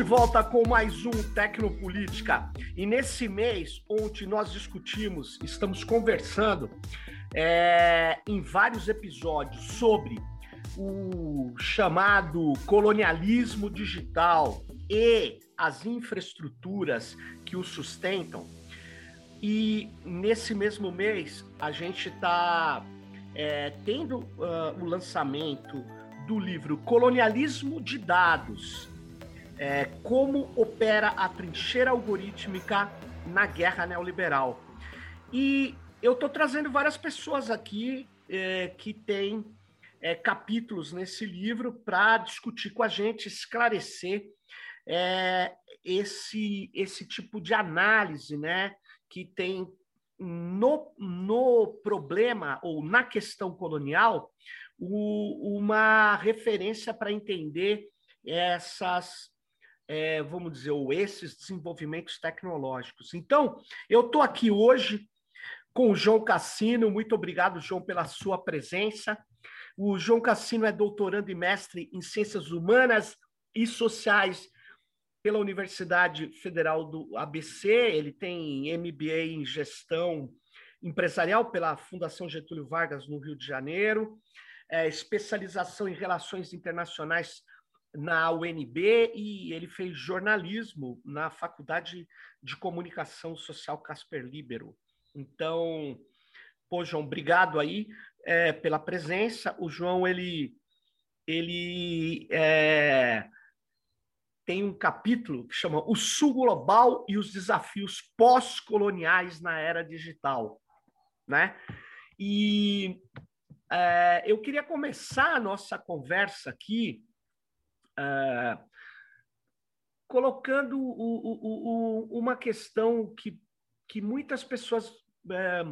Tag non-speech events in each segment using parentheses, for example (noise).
de volta com mais um Tecnopolítica. E nesse mês, onde nós discutimos, estamos conversando é, em vários episódios sobre o chamado colonialismo digital e as infraestruturas que o sustentam. E nesse mesmo mês, a gente está é, tendo uh, o lançamento do livro Colonialismo de Dados é, como opera a trincheira algorítmica na guerra neoliberal. E eu estou trazendo várias pessoas aqui é, que têm é, capítulos nesse livro para discutir com a gente, esclarecer é, esse, esse tipo de análise né, que tem no, no problema ou na questão colonial o, uma referência para entender essas é, vamos dizer, ou esses desenvolvimentos tecnológicos. Então, eu estou aqui hoje com o João Cassino. Muito obrigado, João, pela sua presença. O João Cassino é doutorando e mestre em Ciências Humanas e Sociais pela Universidade Federal do ABC. Ele tem MBA em Gestão Empresarial pela Fundação Getúlio Vargas, no Rio de Janeiro. É, especialização em Relações Internacionais na UNB e ele fez jornalismo na Faculdade de Comunicação Social Casper Libero. Então, pô, João, obrigado aí é, pela presença. O João, ele, ele é, tem um capítulo que chama O Sul Global e os Desafios Pós-Coloniais na Era Digital, né? E é, eu queria começar a nossa conversa aqui é, colocando o, o, o, uma questão que, que muitas pessoas é,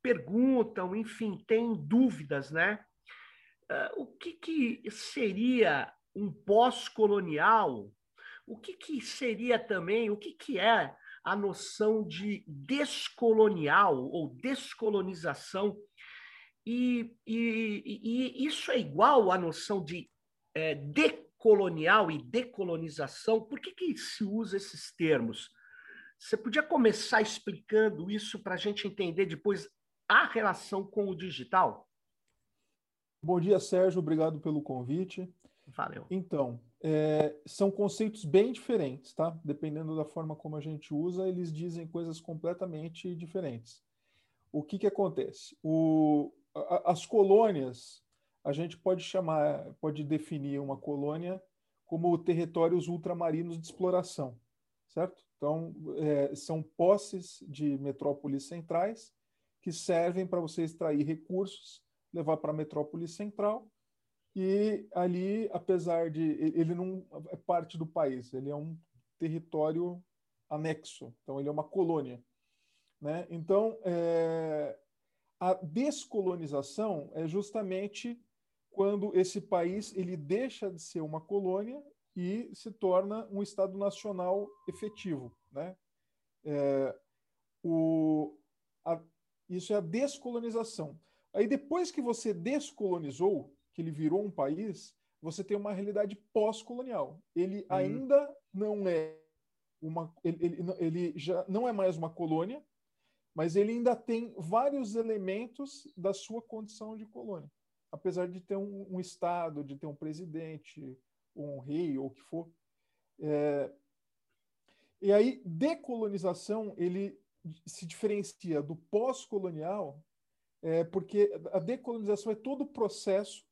perguntam, enfim, têm dúvidas, né? É, o que, que seria um pós-colonial? O que, que seria também, o que, que é a noção de descolonial ou descolonização? E, e, e isso é igual à noção de é, colonial e decolonização, por que, que se usa esses termos? Você podia começar explicando isso para a gente entender depois a relação com o digital? Bom dia, Sérgio. Obrigado pelo convite. Valeu. Então, é, são conceitos bem diferentes, tá? Dependendo da forma como a gente usa, eles dizem coisas completamente diferentes. O que, que acontece? O, a, as colônias a gente pode chamar, pode definir uma colônia como territórios ultramarinos de exploração, certo? Então, é, são posses de metrópoles centrais que servem para você extrair recursos, levar para a metrópole central e ali, apesar de ele não é parte do país, ele é um território anexo, então ele é uma colônia, né? Então, é, a descolonização é justamente quando esse país ele deixa de ser uma colônia e se torna um Estado nacional efetivo. Né? É, o, a, isso é a descolonização. Aí depois que você descolonizou, que ele virou um país, você tem uma realidade pós-colonial. Ele uhum. ainda não é uma, ele, ele, ele já não é mais uma colônia, mas ele ainda tem vários elementos da sua condição de colônia apesar de ter um, um Estado, de ter um presidente, um rei ou o que for. É, e aí, decolonização, ele se diferencia do pós-colonial, é, porque a decolonização é todo o processo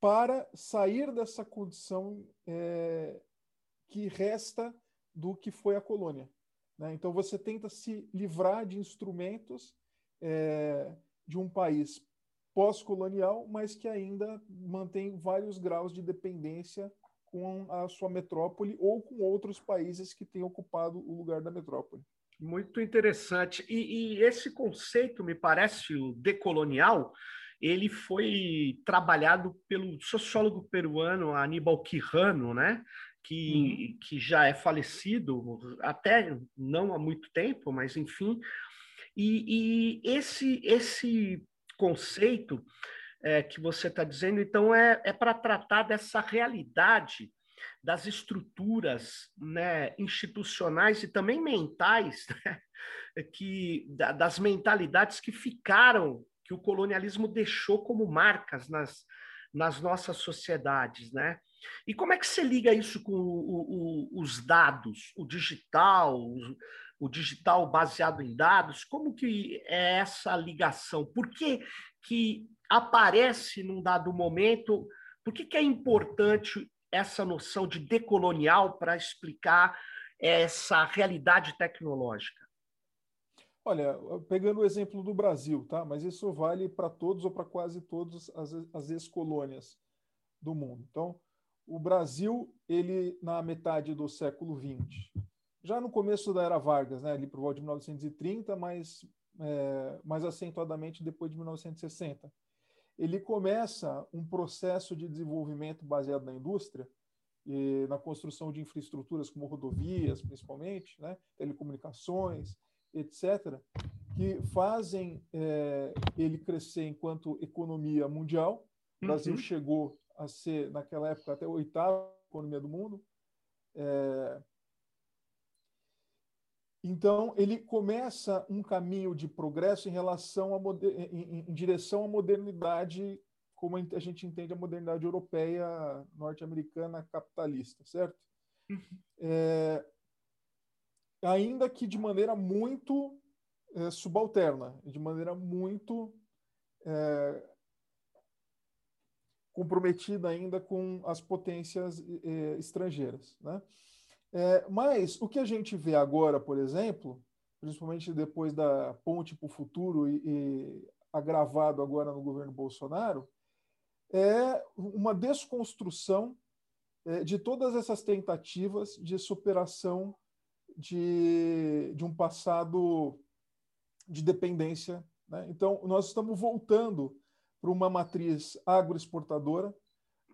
para sair dessa condição é, que resta do que foi a colônia. Né? Então, você tenta se livrar de instrumentos é, de um país pós-colonial, mas que ainda mantém vários graus de dependência com a sua metrópole ou com outros países que têm ocupado o lugar da metrópole. Muito interessante. E, e esse conceito, me parece, o decolonial, ele foi trabalhado pelo sociólogo peruano Aníbal Quijano, né? Que, uhum. que já é falecido, até não há muito tempo, mas enfim. E, e esse, esse conceito é, que você está dizendo, então, é, é para tratar dessa realidade das estruturas né, institucionais e também mentais, (laughs) né, que, das mentalidades que ficaram, que o colonialismo deixou como marcas nas, nas nossas sociedades, né? E como é que você liga isso com o, o, os dados, o digital, o, digital baseado em dados? Como que é essa ligação? Por que, que aparece num dado momento? Por que, que é importante essa noção de decolonial para explicar essa realidade tecnológica? Olha, pegando o exemplo do Brasil, tá? Mas isso vale para todos ou para quase todas as, as ex-colônias do mundo. Então, o Brasil, ele na metade do século XX, já no começo da era Vargas, né, ali por volta de 1930, mas é, mais acentuadamente depois de 1960, ele começa um processo de desenvolvimento baseado na indústria e na construção de infraestruturas como rodovias, principalmente, né, telecomunicações, etc., que fazem é, ele crescer enquanto economia mundial. O Brasil uhum. chegou a ser, naquela época, até a oitava economia do mundo. É... Então, ele começa um caminho de progresso em relação a em, em, direção à modernidade, como a gente entende a modernidade europeia, norte-americana, capitalista, certo? Uhum. É... Ainda que de maneira muito é, subalterna, de maneira muito é, comprometida ainda com as potências eh, estrangeiras. Né? É, mas o que a gente vê agora, por exemplo, principalmente depois da ponte para o futuro e, e agravado agora no governo Bolsonaro, é uma desconstrução é, de todas essas tentativas de superação de, de um passado de dependência. Né? Então, nós estamos voltando para uma matriz agroexportadora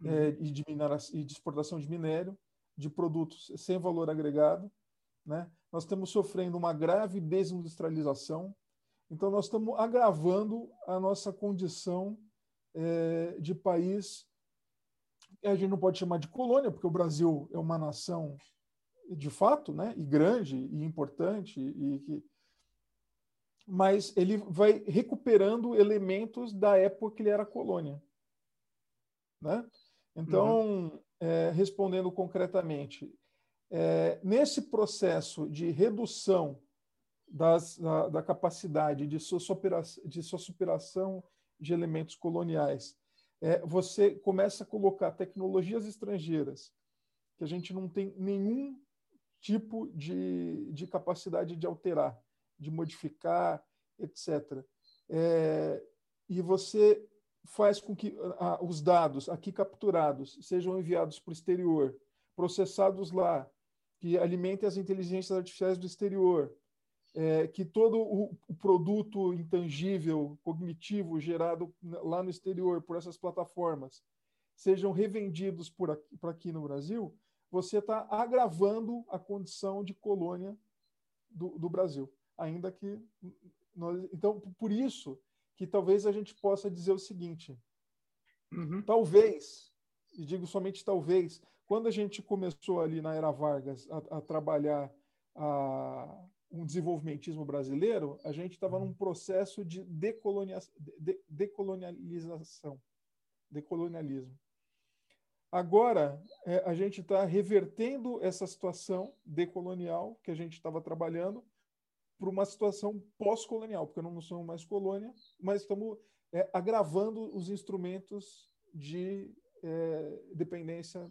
uhum. é, e, de e de exportação de minério, de produtos sem valor agregado. Né? Nós estamos sofrendo uma grave desindustrialização, então nós estamos agravando a nossa condição é, de país. A gente não pode chamar de colônia, porque o Brasil é uma nação de fato, né, e grande e importante e que mas ele vai recuperando elementos da época que ele era colônia. Né? Então, uhum. É, respondendo concretamente, é, nesse processo de redução das, da, da, capacidade de sua, superação, de elementos coloniais, é, você começa a colocar tecnologias estrangeiras que a gente não tem nenhum tipo de, de capacidade de alterar de modificar, etc. É, e você faz com que ah, os dados aqui capturados sejam enviados para o exterior, processados lá, que alimentem as inteligências artificiais do exterior, é, que todo o, o, produto intangível, cognitivo, gerado lá no exterior por essas plataformas, sejam revendidos por aqui, por aqui no Brasil, você está agravando a condição de colônia do, do Brasil ainda que nós, então por isso que talvez a gente possa dizer o seguinte: uhum. talvez, e digo somente talvez, quando a gente começou ali na era Vargas a, a trabalhar a, um desenvolvimentismo brasileiro, a gente estava num processo de, decolonia, de decolonialização, decolonialismo. Agora, é, a gente está revertendo essa situação decolonial que a gente estava trabalhando para uma situação pós-colonial, porque não somos mais colônia, mas estamos é, agravando os instrumentos de é, dependência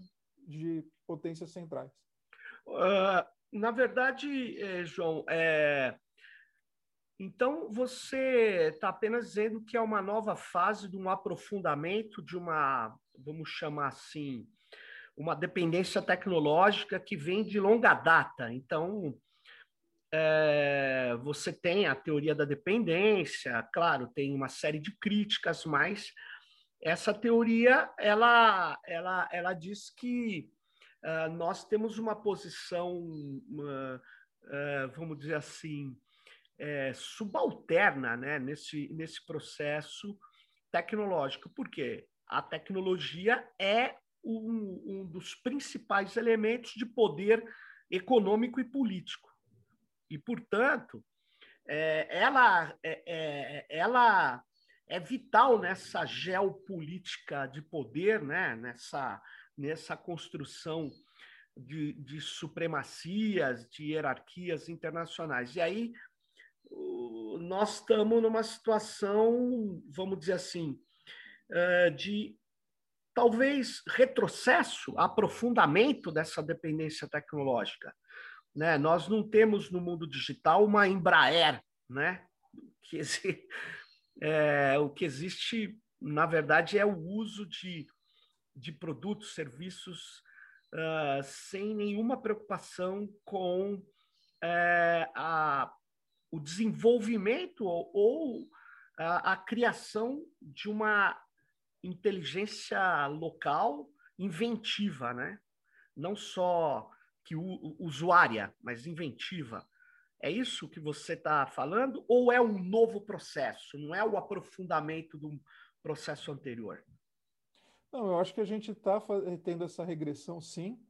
de potências centrais. Uh, na verdade, eh, João, é... então você está apenas dizendo que é uma nova fase de um aprofundamento de uma, vamos chamar assim, uma dependência tecnológica que vem de longa data. Então, é, você tem a teoria da dependência, claro, tem uma série de críticas, mas essa teoria ela, ela, ela diz que uh, nós temos uma posição, uh, uh, vamos dizer assim, subalterna né, nesse, nesse processo tecnológico. Por quê? A tecnologia é um, um dos principais elementos de poder econômico e político. E, portanto, é, ela, é, é, ela é vital nessa geopolítica de poder, né? nessa, nessa construção de, de supremacias, de hierarquias internacionais. E aí nós estamos numa situação, vamos dizer assim, é, de talvez retrocesso, aprofundamento dessa dependência tecnológica. Né? Nós não temos no mundo digital uma Embraer, né? que (laughs) é, o que existe, na verdade, é o uso de, de produtos, serviços uh, sem nenhuma preocupação com uh, a, o desenvolvimento ou, ou a, a criação de uma inteligência local inventiva, né? Não só que usuária, mas inventiva. É isso que você está falando? Ou é um novo processo? Não é o aprofundamento do processo anterior? Não, eu acho que a gente está tendo essa regressão, sim,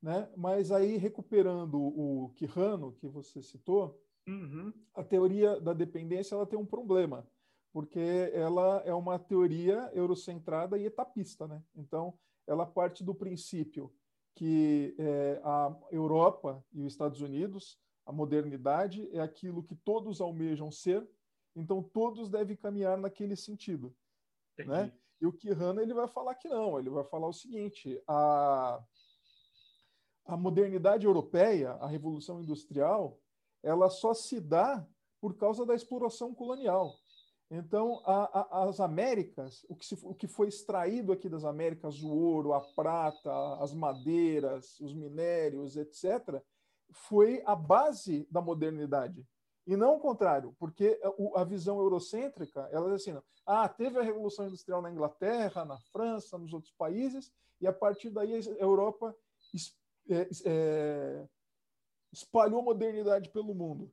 né? Mas aí recuperando o Quirrano que você citou, uhum. a teoria da dependência ela tem um problema, porque ela é uma teoria eurocentrada e etapista, né? Então, ela parte do princípio que é, a Europa e os Estados Unidos a modernidade é aquilo que todos almejam ser, então todos devem caminhar naquele sentido. Né? E o Kihana ele vai falar que não, ele vai falar o seguinte: a, a modernidade europeia, a revolução industrial, ela só se dá por causa da exploração colonial. Então, a, a, as Américas, o que, se, o que foi extraído aqui das Américas, o ouro, a prata, as madeiras, os minérios, etc., foi a base da modernidade. E não o contrário, porque a visão eurocêntrica, ela diz assim, ah, teve a Revolução Industrial na Inglaterra, na França, nos outros países, e a partir daí a Europa é, é, espalhou modernidade pelo mundo.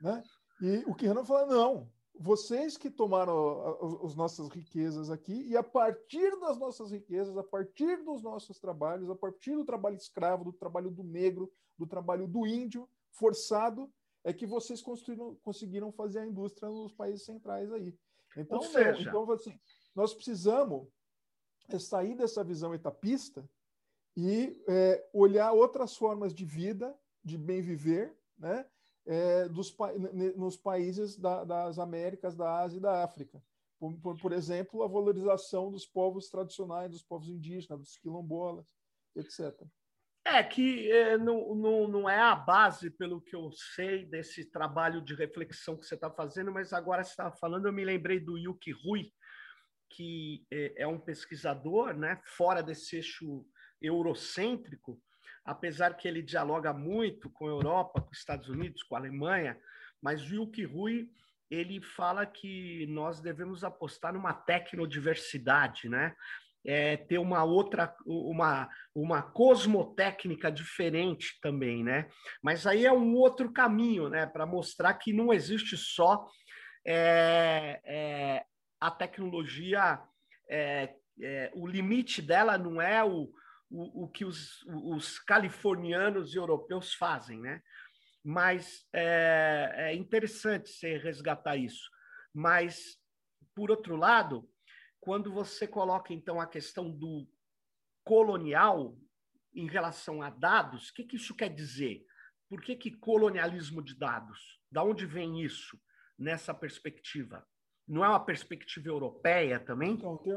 Né? E o que Renan fala, não, vocês que tomaram as nossas riquezas aqui, e a partir das nossas riquezas, a partir dos nossos trabalhos, a partir do trabalho escravo, do trabalho do negro, do trabalho do índio forçado, é que vocês conseguiram fazer a indústria nos países centrais aí. Então, seja... então assim, nós precisamos é sair dessa visão etapista e é, olhar outras formas de vida, de bem viver, né? É, dos, nos países da, das Américas, da Ásia e da África. Por, por, por, exemplo, a valorização dos povos tradicionais, dos povos indígenas, dos quilombolas, etc. É que é, não, não, não é a base, pelo que eu sei, desse trabalho de reflexão que você está fazendo, mas agora você estava falando, eu me lembrei do Yuki Rui, que é, é um pesquisador né, fora desse eixo eurocêntrico, apesar que ele dialoga muito com a Europa, com os Estados Unidos, com a Alemanha, mas o Yuki Rui ele fala que nós devemos apostar numa tecnodiversidade, né? É, ter uma outra, uma, uma cosmotécnica diferente também, né? Mas aí é um outro caminho, né? Para mostrar que não existe só é, é, a tecnologia, é, é, o limite dela não é o, o, o que os, os, californianos e europeus fazem, né? Mas é, é interessante você resgatar isso. Mas, por outro lado, quando você coloca, então, a questão do colonial em relação a dados, o que, que isso quer dizer? Por que, que colonialismo de dados? Da onde vem isso nessa perspectiva? Não é uma perspectiva europeia também? Então, tem,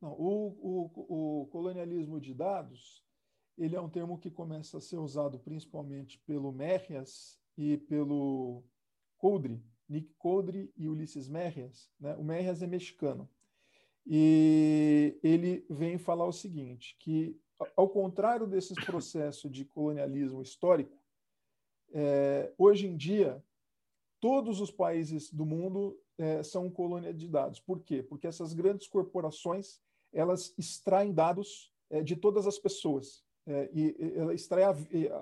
não, o, o, o, colonialismo de dados ele é um termo que começa a ser usado principalmente pelo Merrias e pelo Coudry, Nick Coudry e Ulisses Merrias. Né? O Merrias é mexicano. E ele vem falar o seguinte, que ao contrário desses (coughs) processos de colonialismo histórico, é, hoje em dia, todos os países do mundo é, são colônia de dados. Por quê? Porque essas grandes corporações elas extraem dados é, de todas as pessoas é, e, e ela extrai a,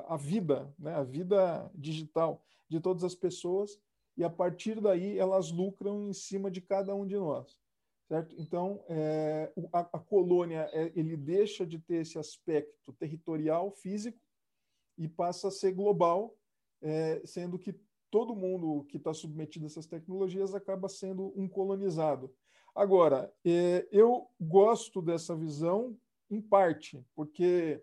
a vida, né, a vida digital de todas as pessoas e a partir daí elas lucram em cima de cada um de nós. certo? Então, é, a, a, colônia é, ele deixa de ter esse aspecto territorial, físico, e passa a ser global, é, sendo que todo mundo que está submetido a essas tecnologias acaba sendo um colonizado. Agora, é, eu gosto dessa visão em parte, porque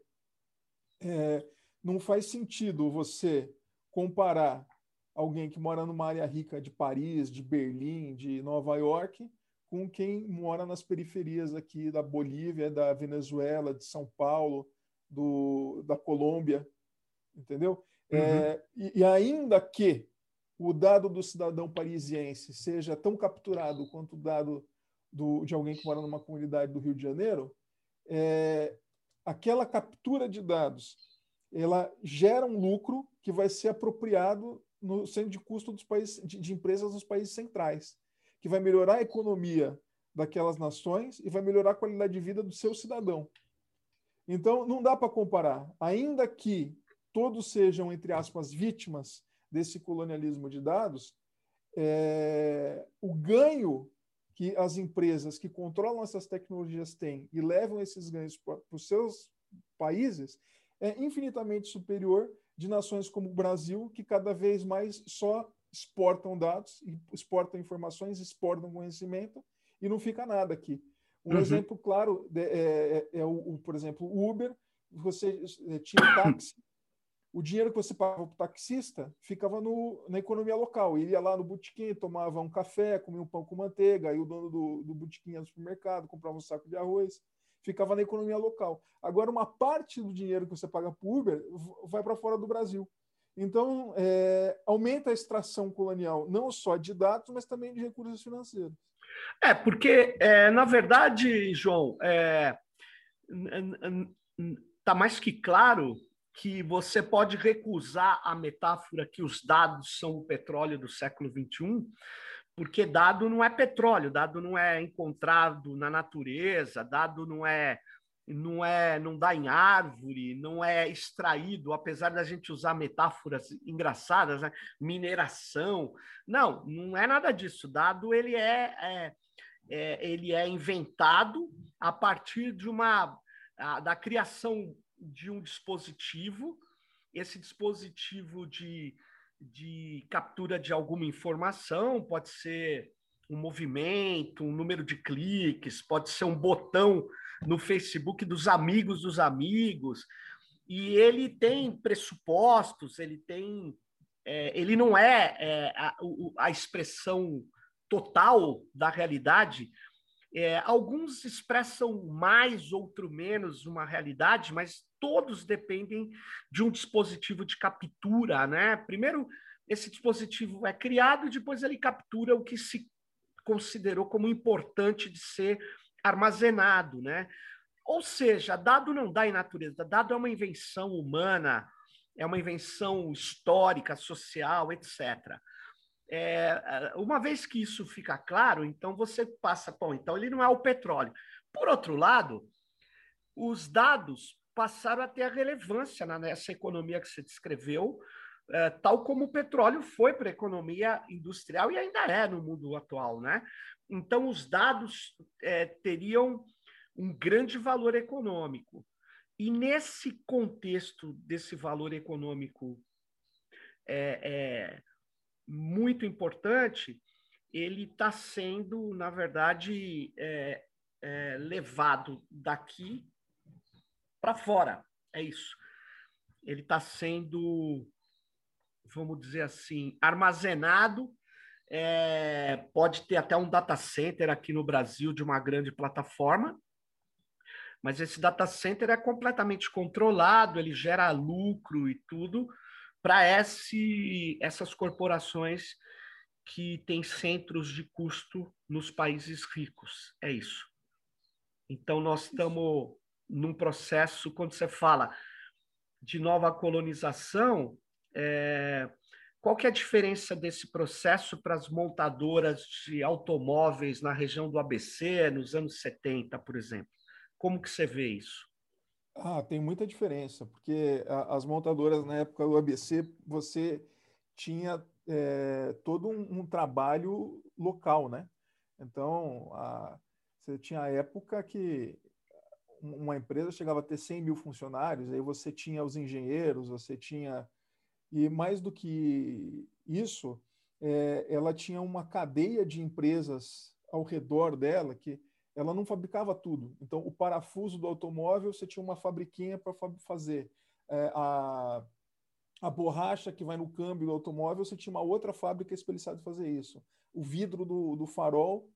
é, não faz sentido você comparar alguém que mora numa área rica de Paris, de Berlim, de Nova York, com quem mora nas periferias aqui da Bolívia, da Venezuela, de São Paulo, do, da Colômbia, entendeu? Uhum. É, e, e, ainda que o dado do cidadão parisiense seja tão capturado quanto o dado do, de alguém que mora numa comunidade do Rio de Janeiro, é, aquela captura de dados ela gera um lucro que vai ser apropriado no centro de custo dos países, de, de empresas nos países centrais, que vai melhorar a economia daquelas nações e vai melhorar a qualidade de vida do seu cidadão. Então, não dá para comparar. Ainda que todos sejam, entre aspas, vítimas desse colonialismo de dados, é, o ganho que as empresas que controlam essas tecnologias têm e levam esses ganhos para os seus países é infinitamente superior de nações como o Brasil, que cada vez mais só exportam dados, exportam informações, exportam conhecimento e não fica nada aqui. Um uhum. exemplo claro é, é, é o, por exemplo, o Uber. Você é, tinha táxi, o dinheiro que você pagava para o taxista ficava no, na economia local. Ele ia lá no botequim, tomava um café, comia um pão com manteiga, aí o dono do, do botequim ia no supermercado, comprava um saco de arroz ficava na economia local. Agora, uma parte do dinheiro que você paga para Uber vai para fora do Brasil. Então, é, aumenta a extração colonial, não só de dados, mas também de recursos financeiros. É, porque, é, na verdade, João, está é, mais que claro que você pode recusar a metáfora que os dados são o petróleo do século XXI, porque dado não é petróleo, dado não é encontrado na natureza, dado não é não é não dá em árvore, não é extraído, apesar da gente usar metáforas engraçadas, né? mineração. Não, não é nada disso. Dado ele é, é, é ele é inventado a partir de uma da criação de um dispositivo. Esse dispositivo de de captura de alguma informação, pode ser um movimento, um número de cliques, pode ser um botão no Facebook dos amigos dos amigos. E ele tem pressupostos, ele tem. É, ele não é, é a, a, expressão total da realidade. É, alguns expressam mais, outro menos uma realidade, mas todos dependem de um dispositivo de captura, né? Primeiro, esse dispositivo é criado e depois ele captura o que se considerou como importante de ser armazenado, né? Ou seja, dado não dá em natureza, dado é uma invenção humana, é uma invenção histórica, social, etc. É, uma vez que isso fica claro, então você passa, bom, então ele não é o petróleo. Por outro lado, os dados passaram a ter a relevância nessa economia que você descreveu, é, tal como o petróleo foi para a economia industrial e ainda é no mundo atual, né? Então, os dados é, teriam um grande valor econômico. E nesse contexto desse valor econômico é, é muito importante, ele está sendo, na verdade, é, é, levado daqui para fora. É isso. Ele está sendo, vamos dizer assim, armazenado. É, pode ter até um data center aqui no Brasil de uma grande plataforma, mas esse data center é completamente controlado, ele gera lucro e tudo para essas corporações que têm centros de custo nos países ricos. É isso. Então, nós estamos num processo, quando você fala de nova colonização, é, qual que é a diferença desse processo para as montadoras de automóveis na região do ABC, nos anos 70, por exemplo? Como que você vê isso? Ah, tem muita diferença, porque as montadoras na época do ABC, você tinha é, todo um, um, trabalho local, né? Então, a, Você tinha a época que uma empresa chegava a ter 100 mil funcionários, aí você tinha os engenheiros, você tinha. E mais do que isso, é, ela tinha uma cadeia de empresas ao redor dela que ela não fabricava tudo. Então, o parafuso do automóvel, você tinha uma fabriquinha para fazer. É, a, a borracha que vai no câmbio do automóvel, você tinha uma outra fábrica especializada em fazer isso. O vidro do, do farol,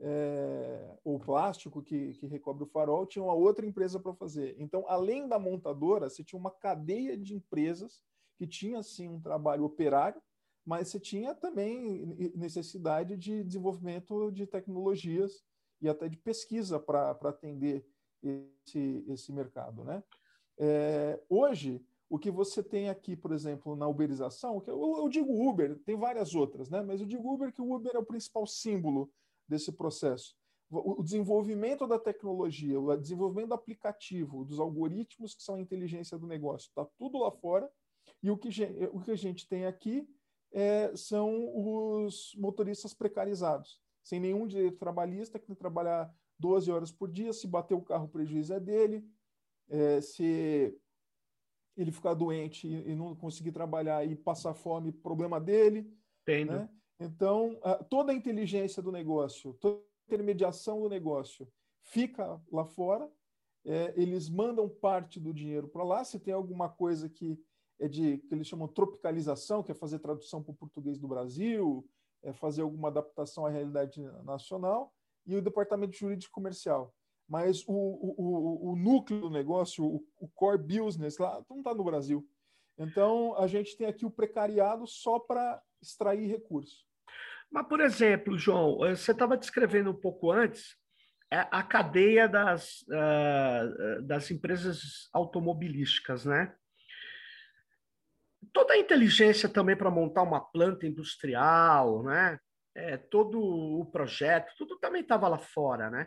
é, o plástico que, que recobre o farol, tinha uma outra empresa para fazer. Então, além da montadora, você tinha uma cadeia de empresas que tinha, sim, um trabalho operário, mas você tinha também necessidade de desenvolvimento de tecnologias e até de pesquisa para atender esse, esse mercado. Né? É, hoje, o que você tem aqui, por exemplo, na uberização, eu, eu, digo Uber, tem várias outras, né? mas eu digo Uber que o Uber é o principal símbolo desse processo. O desenvolvimento da tecnologia, o desenvolvimento do aplicativo, dos algoritmos que são a inteligência do negócio, está tudo lá fora. E o que, o que a gente tem aqui é, são os motoristas precarizados, sem nenhum direito trabalhista, que tem que trabalhar 12 horas por dia, se bater o carro, o prejuízo é dele, é, se ele ficar doente e, e, não conseguir trabalhar e passar fome, problema dele. Entendo. Né? Então, toda a inteligência do negócio, toda a intermediação do negócio fica lá fora, é, eles mandam parte do dinheiro para lá. Se tem alguma coisa que é de que eles chamam tropicalização, que é fazer tradução para o português do Brasil, é fazer alguma adaptação à realidade nacional, e o departamento jurídico comercial. Mas o, o, o, núcleo do negócio, o, o core business lá, não está no Brasil. Então, a gente tem aqui o precariado só para extrair recursos. Mas, por exemplo, João, eh, você estava descrevendo um pouco antes é, a cadeia das, uh, das empresas automobilísticas, né? toda a inteligência também para montar uma planta industrial, né? É, todo o projeto, tudo também estava lá fora, né?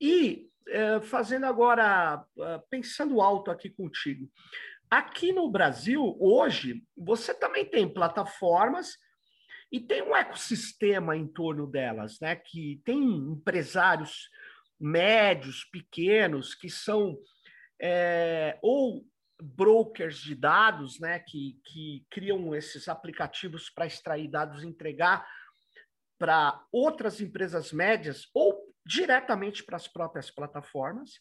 E é, fazendo agora, pensando alto aqui contigo, aqui no Brasil, hoje, você também tem plataformas e tem um ecossistema em torno delas, né? Que tem empresários médios, pequenos, que são é, ou brokers de dados, né, que, que criam esses aplicativos para extrair dados e entregar para outras empresas médias ou diretamente para as próprias plataformas,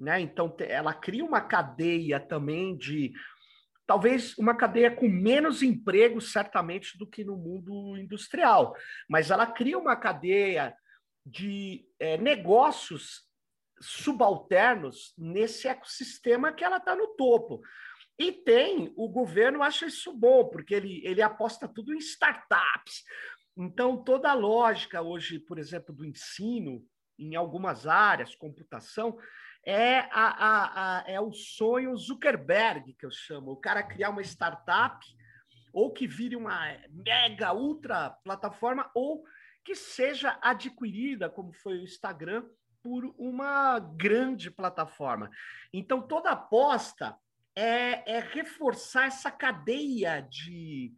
né? Então ela cria uma cadeia também de talvez uma cadeia com menos empregos certamente do que no mundo industrial, mas ela cria uma cadeia de é, negócios subalternos nesse ecossistema que ela está no topo. E tem, o governo acha isso bom, porque ele, ele aposta tudo em startups. Então, toda a lógica hoje, por exemplo, do ensino, em algumas áreas, computação, é, a, a, a, é o sonho Zuckerberg, que eu chamo. O cara criar uma startup, ou que vire uma mega, ultra plataforma, ou que seja adquirida, como foi o Instagram, por uma grande plataforma. Então, toda aposta é, é reforçar essa cadeia de,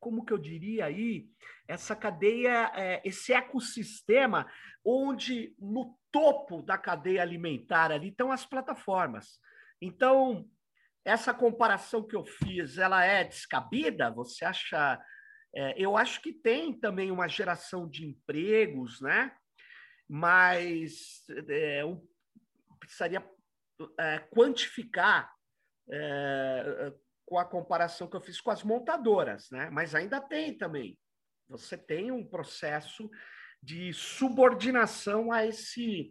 como que eu diria aí, essa cadeia, é, esse ecossistema, onde no topo da cadeia alimentar ali estão as plataformas. Então, essa comparação que eu fiz, ela é descabida? Você acha? É, eu acho que tem também uma geração de empregos, né? mas é, precisaria é, quantificar é, com a comparação que eu fiz com as montadoras, né? Mas ainda tem também. Você tem um processo de subordinação a esse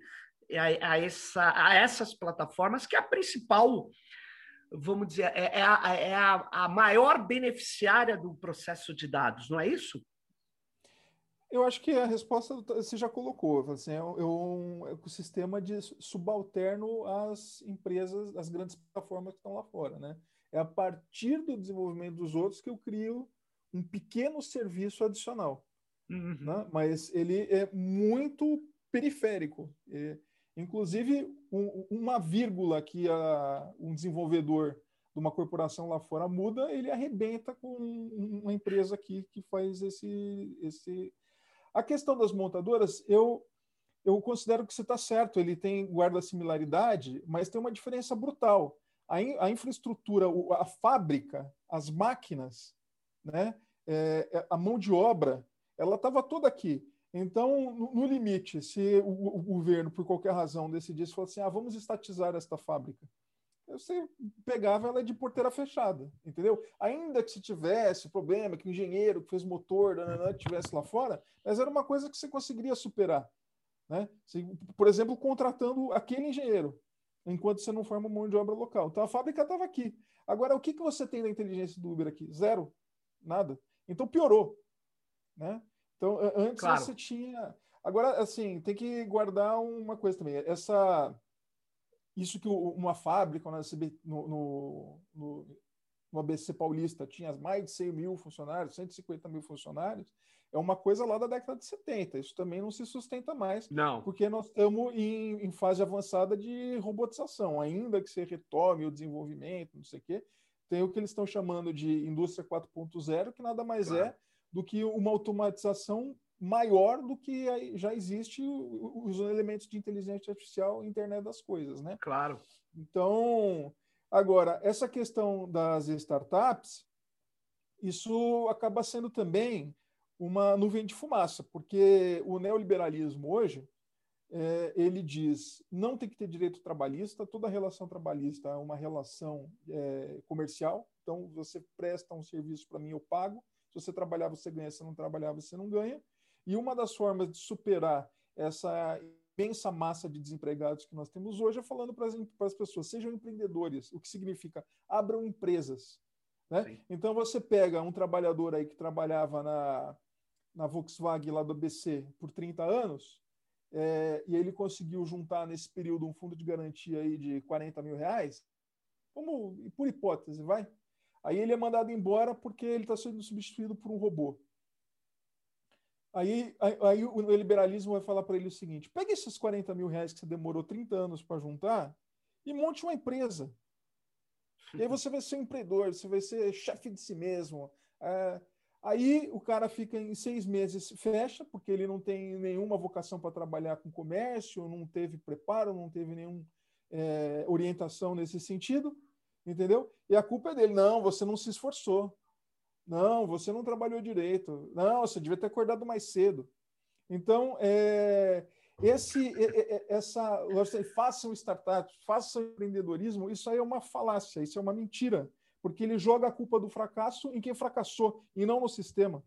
a, a, essa, a essas plataformas que é a principal vamos dizer é, é, a, é a, a maior beneficiária do processo de dados, não é isso? Eu acho que a resposta você já colocou. Assim, é um ecossistema de subalterno às empresas, às grandes plataformas que estão lá fora. Né? É a partir do desenvolvimento dos outros que eu crio um pequeno serviço adicional. Uhum. Né? Mas ele é muito periférico. É, inclusive, um, uma vírgula que a, um desenvolvedor de uma corporação lá fora muda, ele arrebenta com uma empresa aqui que faz esse, esse a questão das montadoras, eu eu considero que você está certo, ele tem guarda similaridade, mas tem uma diferença brutal. A, in, a infraestrutura, a fábrica, as máquinas, né, é, é, a mão de obra, ela estava toda aqui. Então, no, limite, se o, o, governo, por qualquer razão, decidisse falar assim, ah, vamos estatizar esta fábrica, você pegava ela de porteira fechada, entendeu? Ainda que se tivesse problema, que o engenheiro que fez motor tivesse lá fora, mas era uma coisa que você conseguiria superar. Né? Por exemplo, contratando aquele engenheiro, enquanto você não forma mão de obra local. Então a fábrica estava aqui. Agora, o que, que você tem da inteligência do Uber aqui? Zero. Nada. Então piorou. Né? Então, antes claro. você tinha. Agora, assim, tem que guardar uma coisa também. Essa. Isso que uma fábrica no, no, no, no ABC Paulista tinha mais de 100 mil funcionários, 150 mil funcionários, é uma coisa lá da década de 70. Isso também não se sustenta mais. Não. Porque nós estamos em, em fase avançada de robotização. Ainda que se retome o desenvolvimento, não sei o quê, tem o que eles estão chamando de indústria 4.0, que nada mais claro. é do que uma automatização maior do que já existe os elementos de inteligência artificial e internet das coisas, né? Claro. Então, agora, essa questão das startups, isso acaba sendo também uma nuvem de fumaça, porque o neoliberalismo hoje é, ele diz não tem que ter direito trabalhista, toda relação trabalhista é uma relação é, comercial, então você presta um serviço para mim, eu pago, se você trabalhar você ganha, se não trabalhar você não ganha, e uma das formas de superar essa imensa massa de desempregados que nós temos hoje é falando para as pessoas, sejam empreendedores, o que significa abram empresas. Né? Então você pega um trabalhador aí que trabalhava na na Volkswagen lá do ABC por 30 anos, é, e ele conseguiu juntar nesse período um fundo de garantia aí de 40 mil reais, como por hipótese, vai? Aí ele é mandado embora porque ele está sendo substituído por um robô. Aí, aí, aí o liberalismo vai falar para ele o seguinte: pegue esses 40 mil reais que você demorou 30 anos para juntar e monte uma empresa. E aí você vai ser um empreendedor, você vai ser chefe de si mesmo. É, Aí o cara fica em seis meses, fecha, porque ele não tem nenhuma vocação para trabalhar com comércio, não teve preparo, não teve nenhuma é, orientação nesse sentido, entendeu? E a culpa é dele. Não, você não se esforçou. Não, você não trabalhou direito. Não, você devia ter acordado mais cedo. Então, é, esse, essa, façam startups, façam empreendedorismo, isso aí é uma falácia, isso é uma mentira porque ele joga a culpa do fracasso em quem fracassou e não no sistema.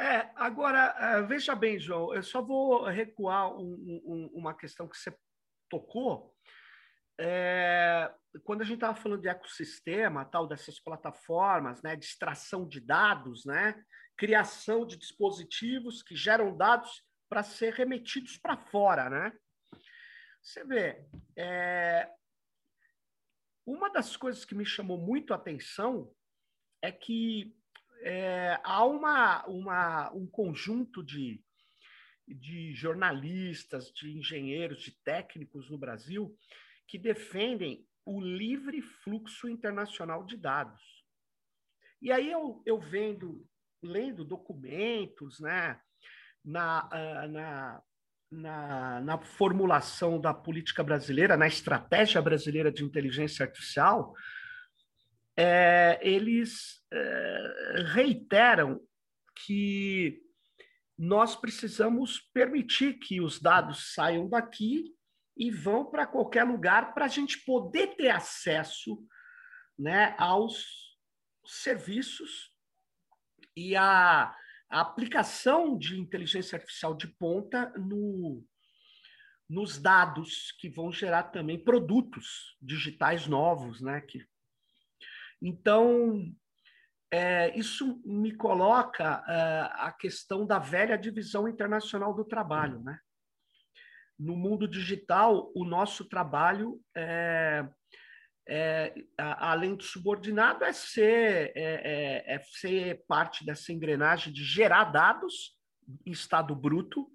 É, agora, é, veja bem, João, eu só vou recuar um, um, uma questão que você tocou. É, quando a gente estava falando de ecossistema, tal, dessas plataformas, né, de extração de dados, né, criação de dispositivos que geram dados para ser remetidos para fora, né? Você vê, é, uma das coisas que me chamou muito a atenção é que é, há uma, uma, um conjunto de, de jornalistas, de engenheiros, de técnicos no Brasil que defendem o livre fluxo internacional de dados. E aí eu, eu vendo, lendo documentos, né, na, ah, na, na, na formulação da política brasileira, na estratégia brasileira de inteligência artificial, é, eles é, reiteram que nós precisamos permitir que os dados saiam daqui e vão para qualquer lugar para a gente poder ter acesso né, aos serviços e a a aplicação de inteligência artificial de ponta no, nos dados que vão gerar também produtos digitais novos, né? Que, então, é, isso me coloca é, a questão da velha divisão internacional do trabalho, né? No mundo digital, o nosso trabalho é, é, além de subordinado, é ser, é, é, é, ser parte dessa engrenagem de gerar dados em estado bruto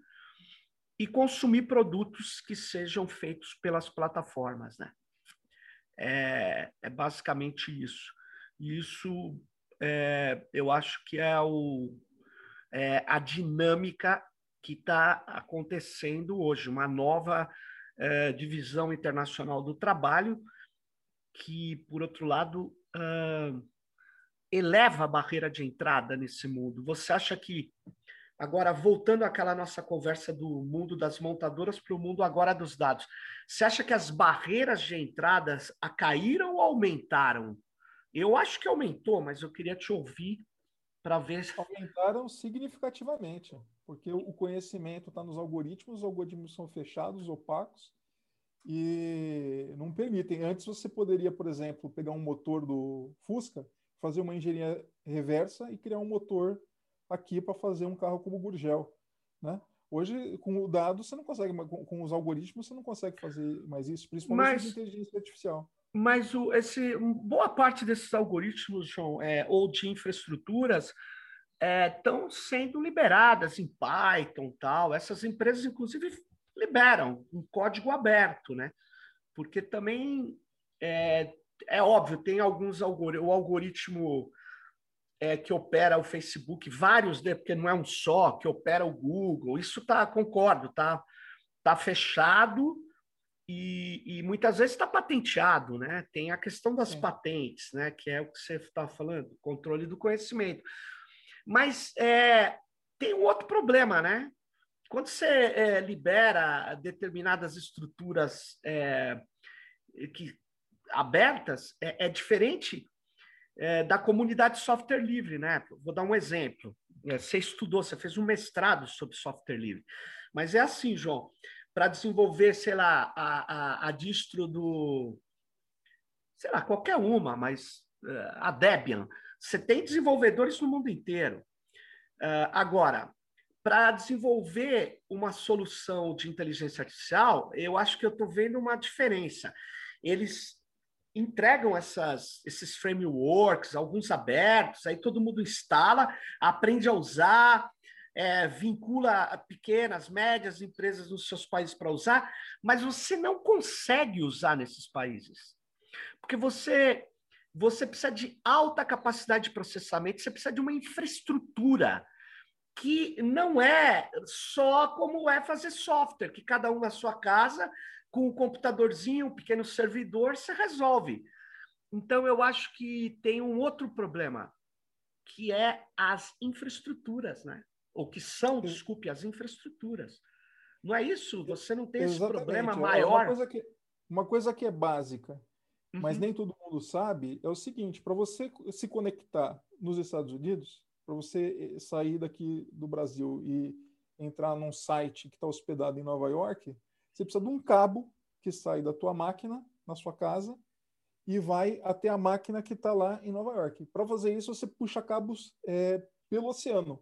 e consumir produtos que sejam feitos pelas plataformas. Né? É, é basicamente isso. E isso é, eu acho que é, o, a dinâmica que está acontecendo hoje, uma nova divisão internacional do trabalho, que, por outro lado, uh, eleva a barreira de entrada nesse mundo. Você acha que, agora, voltando àquela nossa conversa do mundo das montadoras para o mundo agora dos dados, você acha que as barreiras de entradas caíram ou aumentaram? Eu acho que aumentou, mas eu queria te ouvir para ver. Aumentaram significativamente, porque o conhecimento está nos algoritmos, os algoritmos são fechados, opacos, e não permitem. Antes você poderia, por exemplo, pegar um motor do Fusca, fazer uma engenharia reversa e criar um motor aqui para fazer um carro como o Gurgel, né? Hoje, com o dado, você não consegue, com, com os algoritmos, você não consegue fazer mais isso, principalmente mas, com inteligência artificial. Mas o, esse, boa parte desses algoritmos, João, é, ou de infraestruturas, estão é, sendo liberadas em Python tal. Essas empresas, inclusive, liberam um código aberto, né? Porque também é, é óbvio, tem alguns algoritmos, o algoritmo é, que opera o Facebook, vários, porque não é um só, que opera o Google, isso tá, concordo, tá, tá fechado e, e muitas vezes está patenteado, né? Tem a questão das patentes, né? Que é o que você está falando, controle do conhecimento. Mas é, tem um outro problema, né? Quando você é, libera determinadas estruturas é, que, abertas, é, é diferente é, da comunidade software livre, né? Vou dar um exemplo. Você estudou, você fez um mestrado sobre software livre. Mas é assim, João, para desenvolver, sei lá, a, a, a distro do. Sei lá, qualquer uma, mas a Debian. Você tem desenvolvedores no mundo inteiro. Agora, para desenvolver uma solução de inteligência artificial, eu acho que eu estou vendo uma diferença. Eles entregam essas, esses frameworks, alguns abertos, aí todo mundo instala, aprende a usar, é, vincula pequenas, médias empresas nos seus países para usar, mas você não consegue usar nesses países. Porque você, você precisa de alta capacidade de processamento, você precisa de uma infraestrutura que não é só como é fazer software, que cada um na sua casa, com um computadorzinho, um pequeno servidor, você resolve. Então, eu acho que tem um outro problema, que é as infraestruturas, né? ou que são, desculpe, as infraestruturas. Não é isso? Você não tem Exatamente. esse problema é maior. Uma coisa que, uma coisa que é básica, uhum. mas nem todo mundo sabe, é o seguinte: para você se conectar nos Estados Unidos, para você eh, sair daqui do Brasil e entrar num site que está hospedado em Nova York, você precisa de um cabo que sai da tua máquina na sua casa e vai até a máquina que está lá em Nova York. Para fazer isso, você puxa cabos é, pelo oceano.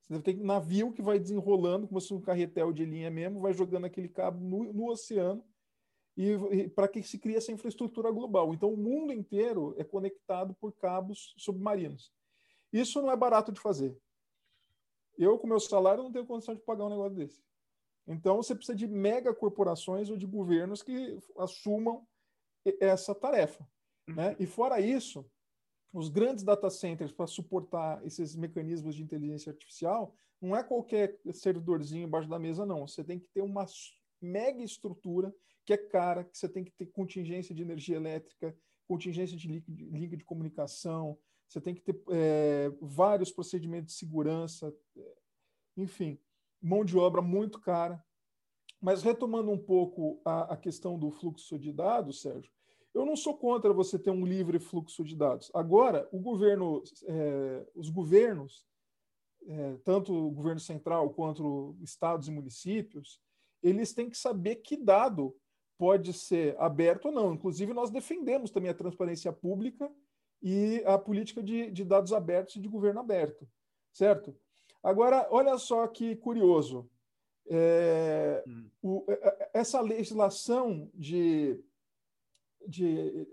Você deve ter um navio que vai desenrolando, como se fosse um carretel de linha mesmo, vai jogando aquele cabo no, no oceano e, e para que se crie essa infraestrutura global. Então, o mundo inteiro é conectado por cabos submarinos. Isso não é barato de fazer. Eu, com meu salário, não tenho condição de pagar um negócio desse. Então, você precisa de mega corporações ou de governos que assumam essa tarefa. Né? Uhum. E fora isso, os grandes data centers para suportar esses mecanismos de inteligência artificial não é qualquer servidorzinho embaixo da mesa, não. Você tem que ter uma mega estrutura que é cara, que você tem que ter contingência de energia elétrica, contingência de link de comunicação, você tem que ter é, vários procedimentos de segurança, enfim, mão de obra muito cara. Mas retomando um pouco a, a questão do fluxo de dados, Sérgio, eu não sou contra você ter um livre fluxo de dados. Agora, governo, é, os governos, é, tanto o governo central quanto estados e municípios, eles têm que saber que dado pode ser aberto ou não. Inclusive, nós defendemos também a transparência pública e a política de, de dados abertos e de governo aberto, certo? Agora, olha só que curioso. É, hum. o, é, é, essa legislação de de,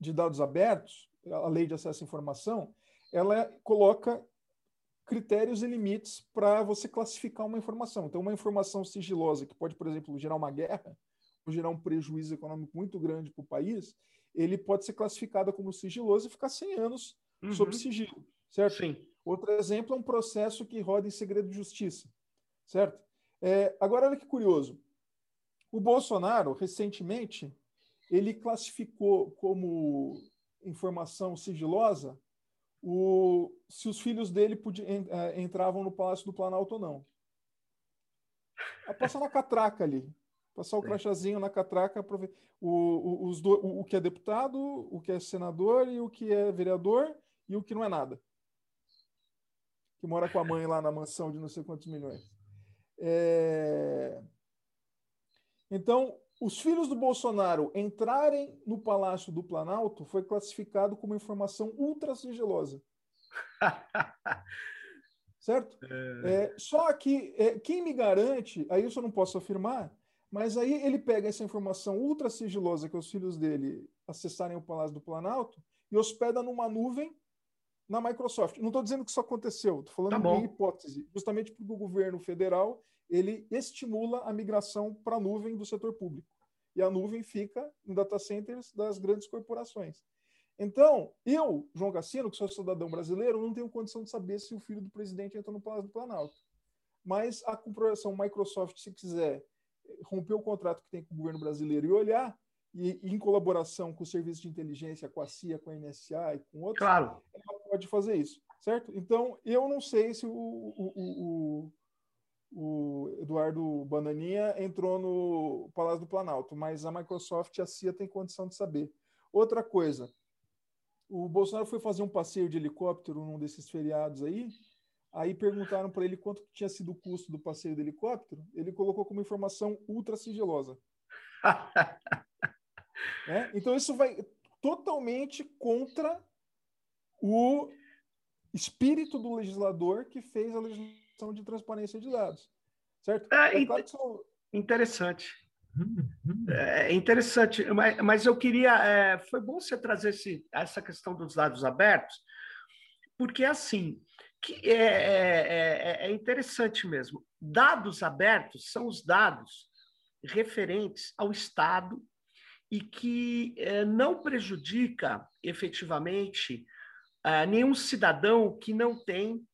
de dados abertos, a lei de acesso à informação, ela coloca critérios e limites para você classificar uma informação. Então, uma informação sigilosa que pode, por exemplo, gerar uma guerra ou gerar um prejuízo econômico muito grande para o país, ele pode ser classificada como sigiloso e ficar 100 anos uhum. sob sigilo, certo? Sim. Outro exemplo é um processo que roda em segredo de justiça. certo? É, agora, olha que curioso. O Bolsonaro, recentemente, ele classificou como informação sigilosa o, se os filhos dele é, entravam no Palácio do Planalto ou não. A passar na catraca ali. Passar o crachazinho na catraca o, o, os do, o, o que é deputado, o que é senador e o que é vereador e o que não é nada. Que mora com a mãe lá na mansão de não sei quantos milhões. É... Então, os filhos do Bolsonaro entrarem no Palácio do Planalto foi classificado como informação ultra sigilosa. (laughs) certo? É... É, só que é, quem me garante, aí isso eu não posso afirmar, mas aí ele pega essa informação ultra sigilosa que os filhos dele acessarem o Palácio do Planalto e hospeda numa nuvem na Microsoft. Não estou dizendo que isso aconteceu, estou falando tá de hipótese, justamente porque o governo federal ele estimula a migração para a nuvem do setor público. E a nuvem fica em data centers das grandes corporações. Então, eu, João Cassino, que sou cidadão brasileiro, não tenho condição de saber se o filho do presidente entrou no Palácio do Planalto. Mas a corporação Microsoft, se quiser romper o contrato que tem com o governo brasileiro e olhar, e, em colaboração com o serviço de inteligência, com a CIA, com a NSA e com outros, claro. ela pode fazer isso, certo? Então, eu não sei se o, o, o, o Eduardo Bananinha entrou no Palácio do Planalto, mas a Microsoft e a CIA têm condição de saber. Outra coisa, o Bolsonaro foi fazer um passeio de helicóptero num desses feriados aí, aí perguntaram para ele quanto tinha sido o custo do passeio de helicóptero, ele colocou como informação ultra sigilosa. (laughs) Né? Então, isso vai totalmente contra o espírito do legislador que fez a legislação de transparência de dados. Certo? É, é claro são... Interessante. É interessante, mas, mas eu queria. É, foi bom você trazer esse, essa questão dos dados abertos, porque assim que é, é, é, é interessante mesmo. Dados abertos são os dados referentes ao Estado e que eh, não prejudica efetivamente eh, nenhum cidadão que não tem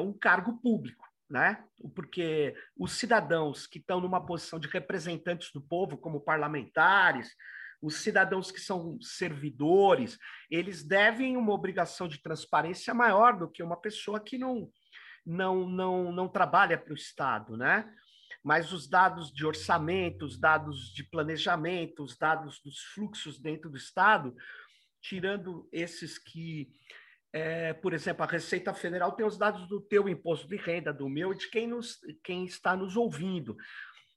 um cargo público, né? Porque os cidadãos que estão numa posição de representantes do povo, como parlamentares, os cidadãos que são servidores, eles devem uma obrigação de transparência maior do que uma pessoa que não não não, não trabalha para o Estado, né? mas os dados de orçamento, os dados de planejamento, os dados dos fluxos dentro do Estado, tirando esses que, é, por exemplo, a Receita Federal tem os dados do teu imposto de renda, do meu e de quem, nos, quem está nos ouvindo.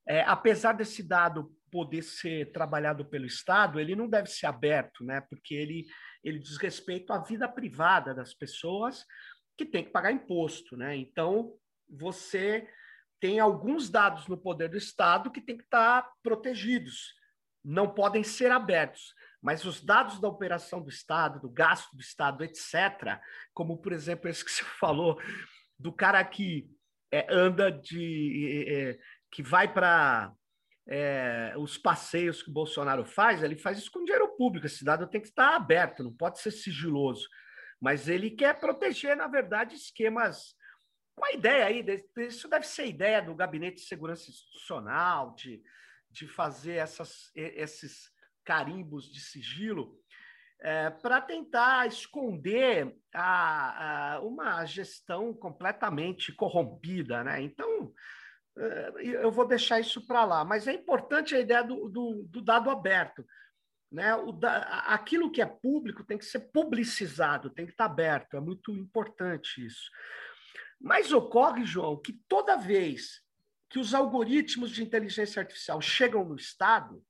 É, apesar desse dado poder ser trabalhado pelo Estado, ele não deve ser aberto, né? porque ele, ele diz respeito à vida privada das pessoas que tem que pagar imposto. Né? Então, você tem alguns dados no poder do Estado que têm que estar protegidos, não podem ser abertos. Mas os dados da operação do Estado, do gasto do Estado, etc., como, por exemplo, esse que você (laughs) falou, do cara que é, anda de. É, que vai para é, os passeios que o Bolsonaro faz, ele faz isso com dinheiro público. Esse dado tem que estar aberto, não pode ser sigiloso. Mas ele quer proteger, na verdade, esquemas com a ideia aí, isso deve ser ideia do Gabinete de Segurança Institucional, de, de fazer essas, esses carimbos de sigilo, é, para tentar esconder a, a, uma gestão completamente corrompida. Né? Então, eu vou deixar isso para lá, mas é importante a ideia do, do, do dado aberto. Né? O da, aquilo que é público tem que ser publicizado, tem que estar aberto, é muito importante isso. Mas ocorre, João, que toda vez que os algoritmos de inteligência artificial chegam no Estado,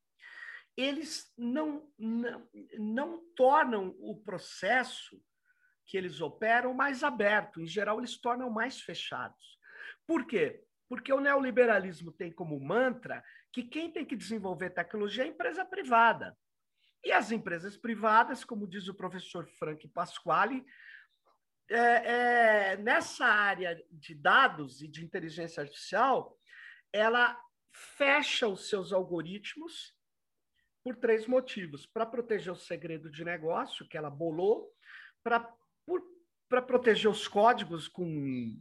eles não, não, não tornam o processo que eles operam mais aberto. Em geral, eles tornam mais fechados. Por quê? Porque o neoliberalismo tem como mantra que quem tem que desenvolver tecnologia é a empresa privada. E as empresas privadas, como diz o professor Frank Pasquale, é, é, nessa área de dados e de inteligência artificial, ela fecha os seus algoritmos por três motivos: para proteger o segredo de negócio que ela bolou, para proteger os códigos com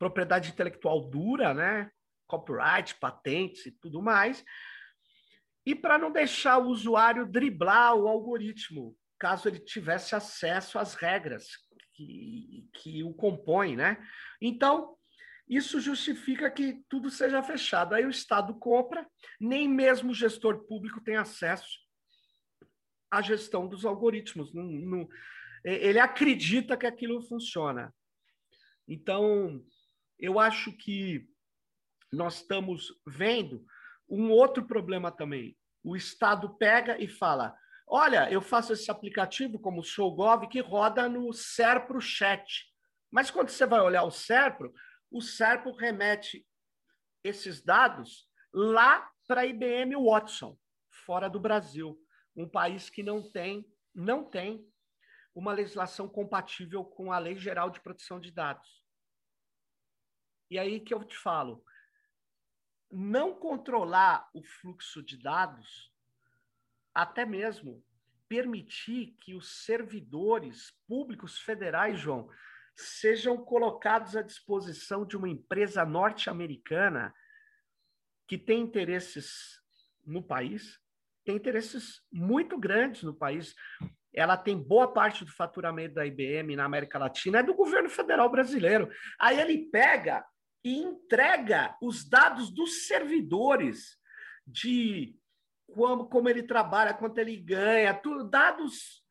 propriedade intelectual dura, né? Copyright, patentes e tudo mais. E para não deixar o usuário driblar o algoritmo, caso ele tivesse acesso às regras que, que o compõem, né? Então, isso justifica que tudo seja fechado. Aí o Estado compra, nem mesmo o gestor público tem acesso à gestão dos algoritmos. Não, não, ele acredita que aquilo funciona. Então, eu acho que nós estamos vendo um outro problema também. O Estado pega e fala: olha, eu faço esse aplicativo como o ShowGov que roda no Serpro Chat. Mas quando você vai olhar o Serpro, o Serpro remete esses dados lá para a IBM Watson, fora do Brasil, um país que não tem, não tem uma legislação compatível com a Lei Geral de Proteção de Dados. E aí que eu te falo, não controlar o fluxo de dados, até mesmo permitir que os servidores públicos federais, João, sejam colocados à disposição de uma empresa norte-americana que tem interesses no país, tem interesses muito grandes no país. Ela tem boa parte do faturamento da IBM na América Latina, é do governo federal brasileiro. Aí ele pega e entrega os dados dos servidores de como, como ele trabalha, quanto ele ganha, tudo, dados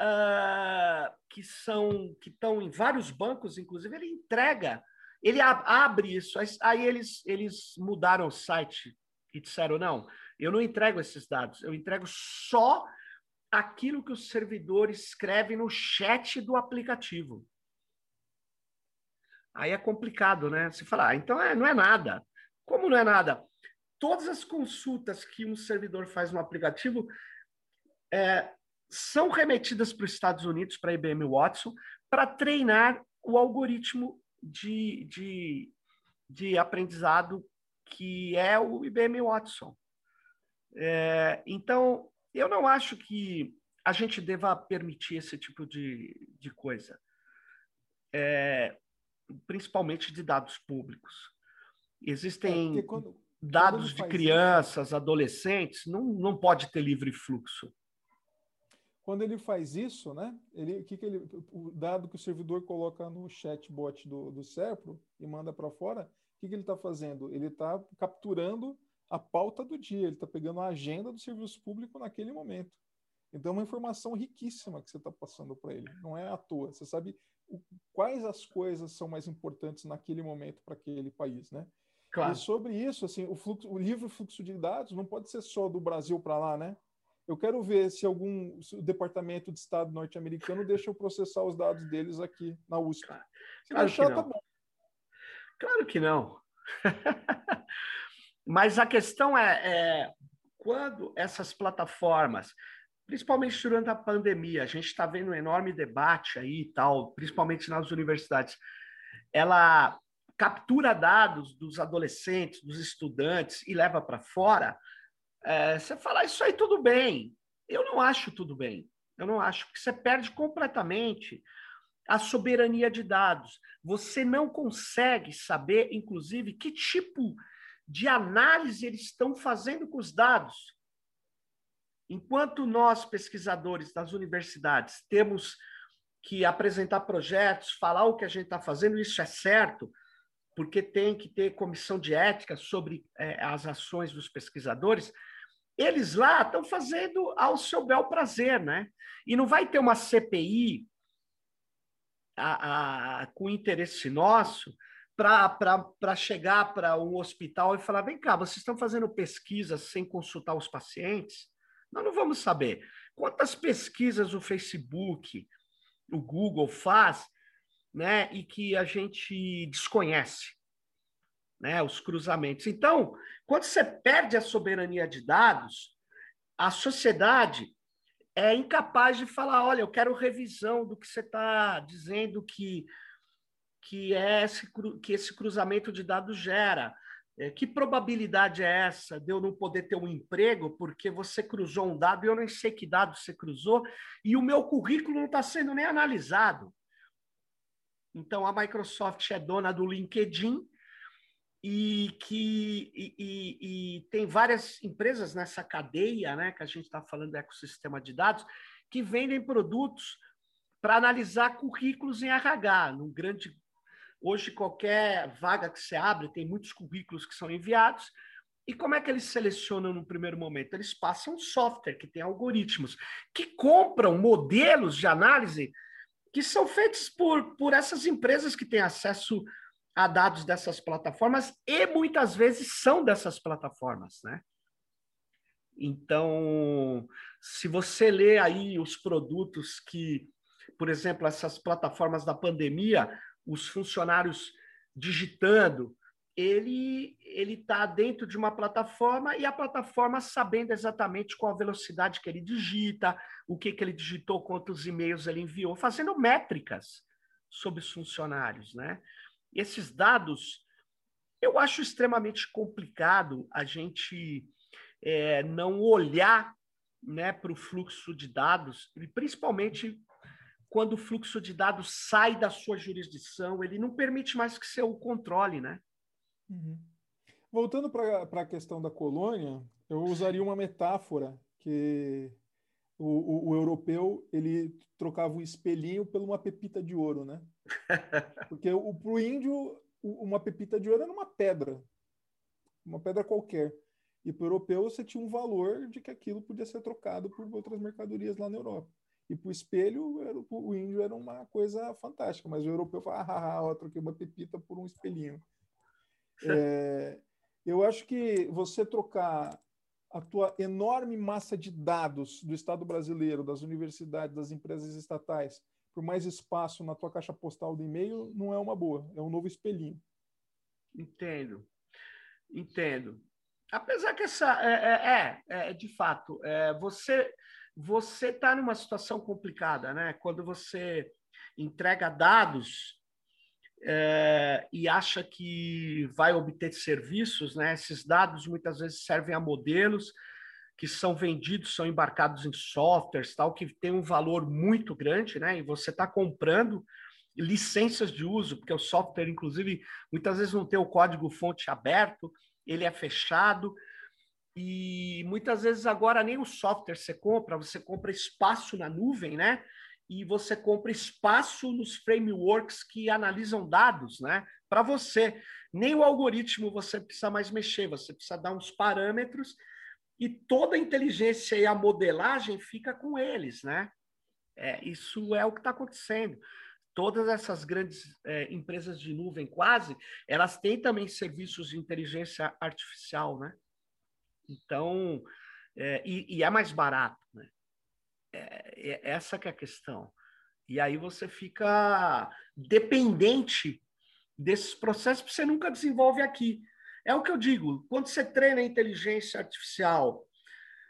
uh, que são que estão em vários bancos, inclusive, ele entrega, ele abre isso. Aí eles, eles mudaram o site e disseram: não, eu não entrego esses dados, eu entrego só aquilo que o servidor escreve no chat do aplicativo. Aí é complicado, né? Você fala, ah, então é, não é nada. Como não é nada? Todas as consultas que um servidor faz no aplicativo é, são remetidas para os Estados Unidos, para a IBM Watson, para treinar o algoritmo de, de, de aprendizado que é o IBM Watson. É, então, eu não acho que a gente deva permitir esse tipo de, de coisa. É, principalmente de dados públicos. Existem é, quando, dados quando de crianças, isso, adolescentes, não, não pode ter livre fluxo. Quando ele faz isso, né? Ele, que que ele, o dado que o servidor coloca no chatbot do, do Serpro e manda para fora, o que, que ele está fazendo? Ele está capturando a pauta do dia, ele está pegando a agenda do serviço público naquele momento. Então, é uma informação riquíssima que você está passando para ele. Não é à toa. Você sabe quais as coisas são mais importantes naquele momento para aquele país, né? Claro. E sobre isso, assim, o, fluxo, o livre fluxo de dados não pode ser só do Brasil para lá, né? Eu quero ver se algum se o Departamento de Estado norte-americano deixa eu processar os dados deles aqui na USP. Se claro deixar, tá bom. Claro que não. (laughs) Mas a questão é, é quando essas plataformas principalmente durante a pandemia, a gente está vendo um enorme debate aí e tal, principalmente nas universidades. Ela captura dados dos adolescentes, dos estudantes e leva para fora. É, você fala, isso aí tudo bem. Eu não acho tudo bem. Eu não acho que você perde completamente a soberania de dados. Você não consegue saber, inclusive, que tipo de análise eles estão fazendo com os dados. Enquanto nós, pesquisadores das universidades, temos que apresentar projetos, falar o que a gente está fazendo, isso é certo, porque tem que ter comissão de ética sobre é, as ações dos pesquisadores, eles lá estão fazendo ao seu bel prazer, né? E não vai ter uma CPI a, a, com interesse nosso para chegar para um hospital e falar: vem cá, vocês estão fazendo pesquisas sem consultar os pacientes? Nós não vamos saber quantas pesquisas o Facebook, o Google faz, né, e que a gente desconhece, né, os cruzamentos. Então, quando você perde a soberania de dados, a sociedade é incapaz de falar, olha, eu quero revisão do que você está dizendo que que é esse, que esse cruzamento de dados gera. É, que probabilidade é essa de eu não poder ter um emprego porque você cruzou um dado e eu nem sei que dado você cruzou e o meu currículo não está sendo nem analisado? Então, a Microsoft é dona do LinkedIn e que e, e, e tem várias empresas nessa cadeia, né, que a gente está falando do ecossistema de dados, que vendem produtos para analisar currículos em RH, num grande Hoje, qualquer vaga que você abre, tem muitos currículos que são enviados. E como é que eles selecionam no primeiro momento? Eles passam software que tem algoritmos que compram modelos de análise que são feitos por, por essas empresas que têm acesso a dados dessas plataformas e muitas vezes são dessas plataformas, né? Então, se você lê aí os produtos que, por exemplo, essas plataformas da pandemia, os funcionários digitando, ele ele está dentro de uma plataforma e a plataforma sabendo exatamente qual a velocidade que ele digita, o que, que ele digitou, quantos e-mails ele enviou, fazendo métricas sobre os funcionários, né? Esses dados, eu acho extremamente complicado a gente é, não olhar né, para o fluxo de dados, e principalmente quando o fluxo de dados sai da sua jurisdição, ele não permite mais que você o controle, né? Uhum. Voltando para a questão da colônia, eu usaria uma metáfora que o, o, o, europeu ele trocava um espelhinho por uma pepita de ouro, né? (laughs) Porque para o índio uma pepita de ouro era uma pedra, uma pedra qualquer. E para o europeu você tinha um valor de que aquilo podia ser trocado por outras mercadorias lá na Europa. E para o espelho, era, o índio era uma coisa fantástica, mas o europeu fala, ah, ah, ah, troquei uma pepita por um espelhinho. (laughs) É, eu acho que você trocar a tua enorme massa de dados do Estado brasileiro, das universidades, das empresas estatais, por mais espaço na tua caixa postal do e-mail, não é uma boa, é um novo espelhinho. Entendo, entendo. Apesar que essa é, é, é, é de fato, é, você você está numa situação complicada, né? Quando você entrega dados é, e acha que vai obter serviços, né? Esses dados muitas vezes servem a modelos que são vendidos, são embarcados em softwares, tal, que tem um valor muito grande, né? E você está comprando licenças de uso, porque o software, inclusive, muitas vezes não tem o código-fonte aberto, ele é fechado. E muitas vezes agora nem o software você compra, você compra espaço na nuvem, né? E você compra espaço nos frameworks que analisam dados, né? Para você. Nem o algoritmo você precisa mais mexer, você precisa dar uns parâmetros e toda a inteligência e a modelagem fica com eles, né? É, isso é o que está acontecendo. Todas essas grandes é, empresas de nuvem, quase, elas têm também serviços de inteligência artificial, né? Então, é, e, e, é mais barato, né? É, é, essa que é a questão. E aí você fica dependente desses processos que você nunca desenvolve aqui. É o que eu digo, quando você treina a inteligência artificial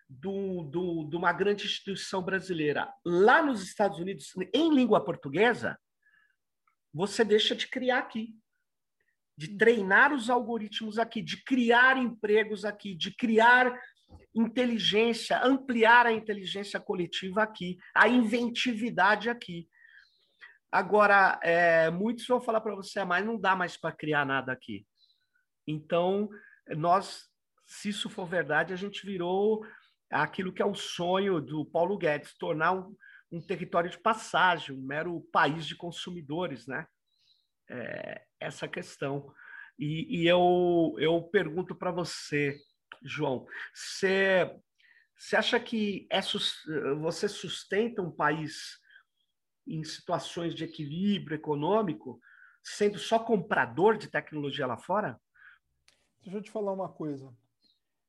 do, do, de uma grande instituição brasileira lá nos Estados Unidos, em língua portuguesa, você deixa de criar aqui de treinar os algoritmos aqui, de criar empregos aqui, de criar inteligência, ampliar a inteligência coletiva aqui, a inventividade aqui. Agora, é, muitos vão falar para você, ah, mas não dá mais para criar nada aqui. Então, nós, se isso for verdade, a gente virou aquilo que é o sonho do Paulo Guedes, tornar um, um território de passagem, um mero país de consumidores, né? é, essa questão. E, e, eu, eu pergunto para você, João, você, você acha que é, você sustenta um país em situações de equilíbrio econômico sendo só comprador de tecnologia lá fora? Deixa eu te falar uma coisa.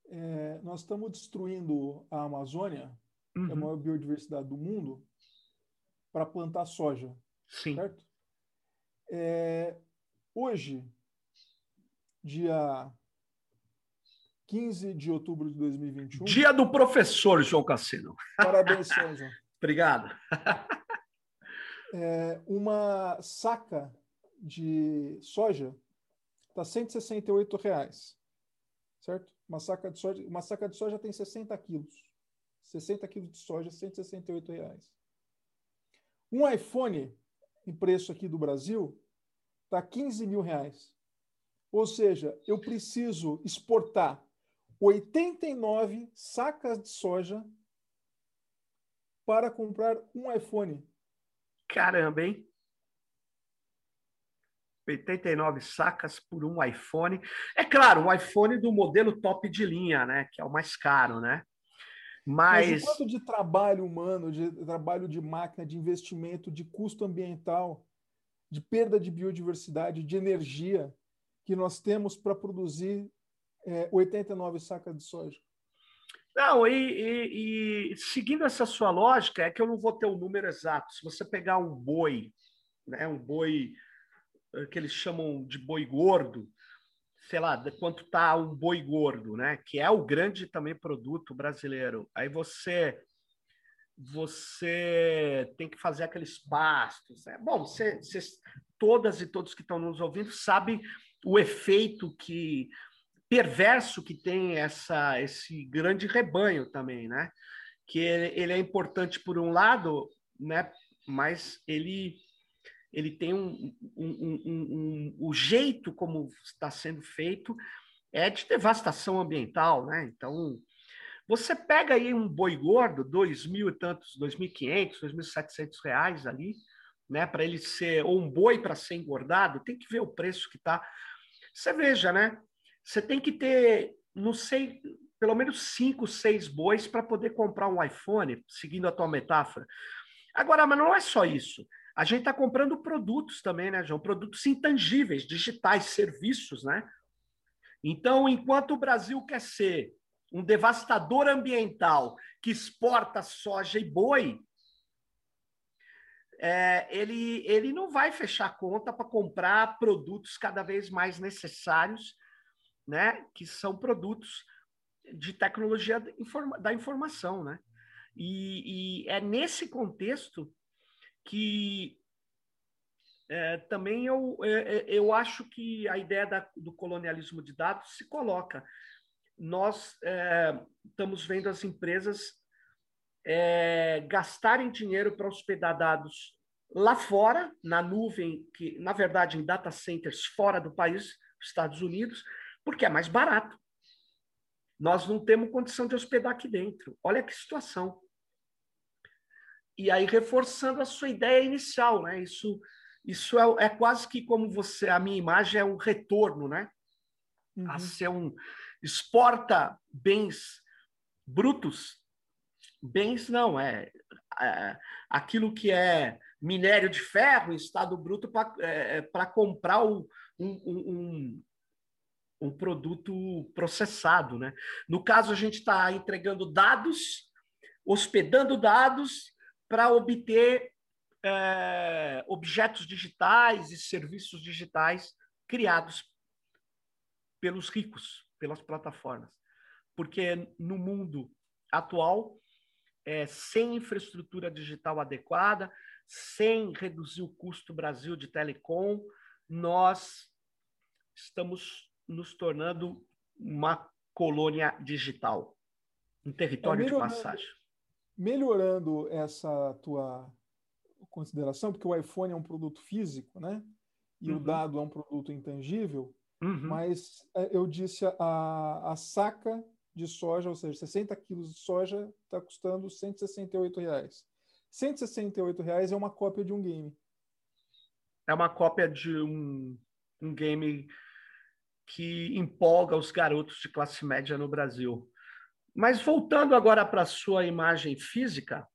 É, nós estamos destruindo a Amazônia, uhum. que é a uhum. maior biodiversidade do mundo, para plantar soja. Sim. Certo? É, hoje, dia 15 de outubro de 2021. Dia do professor, João Cassino. Parabéns, João. (laughs) Obrigado. (laughs) É, uma saca de soja está 168 reais, certo? Uma saca de soja, uma saca de soja tem 60 quilos. 60 quilos de soja, 168 reais. Um iPhone em preço aqui do Brasil está 15 mil reais. Ou seja, eu preciso exportar 89 sacas de soja para comprar um iPhone. Caramba, hein? 89 sacas por um iPhone. É claro, um iPhone do modelo top de linha, né? Que é o mais caro, né? Mas, Mas quanto de trabalho humano, de trabalho de máquina, de investimento, de custo ambiental, de perda de biodiversidade, de energia que nós temos para produzir é, 89 sacas de soja? Não, e, e, e, seguindo essa sua lógica, é que eu não vou ter o número exato. Se você pegar um boi, né, um boi eh, que eles chamam de boi gordo, sei lá, quanto está um boi gordo, né? Que é o grande também produto brasileiro. Aí você você tem que fazer aqueles pastos. Né? Bom, você, todas e todos que estão nos ouvindo sabem o efeito que perverso que tem essa esse grande rebanho também, né? Que ele, ele é importante por um lado, né? Mas ele ele tem um, um, um, um, o jeito como está sendo feito é de devastação ambiental, né? Então, você pega aí um boi gordo, dois mil e tantos, dois mil e quinhentos, dois mil e setecentos reais ali, né? Para ele ser ou um boi para ser engordado, tem que ver o preço que está. Você veja, né? Você tem que ter, não sei, pelo menos cinco, seis bois para poder comprar um iPhone, seguindo a tua metáfora. Agora, mas não é só isso. A gente está comprando produtos também, né, João? Produtos intangíveis, digitais, serviços, né? Então, enquanto o Brasil quer ser um devastador ambiental que exporta soja e boi, é, ele, ele não vai fechar conta para comprar produtos cada vez mais necessários, né? Que são produtos de tecnologia da informação, né? E, e é nesse contexto que é, também eu, é, é, eu acho que a ideia da, do colonialismo de dados se coloca. Nós é, estamos vendo as empresas é, gastarem dinheiro para hospedar dados lá fora, na nuvem, que na verdade em data centers fora do país, Estados Unidos, porque é mais barato. Nós não temos condição de hospedar aqui dentro. Olha que situação e aí reforçando a sua ideia inicial, né? Isso, isso é, é quase que como você, a minha imagem é um retorno, né? Uhum. A ser um exporta bens brutos, bens não é, é aquilo que é minério de ferro em estado bruto para é, é comprar um, um, um, produto processado, né? No caso a gente está entregando dados, hospedando dados para obter é, objetos digitais e serviços digitais criados pelos ricos, pelas plataformas. Porque no mundo atual, é, sem infraestrutura digital adequada, sem reduzir o custo Brasil de telecom, nós estamos nos tornando uma colônia digital, um território é, de passagem melhorando essa tua consideração, porque o iPhone é um produto físico, né? E uhum. o dado é um produto intangível, uhum. mas é, eu disse a, a saca de soja, ou seja, 60 quilos de soja está custando 168 reais. 168 reais é uma cópia de um game. É uma cópia de um, um game que empolga os garotos de classe média no Brasil. Mas voltando agora para a sua imagem física,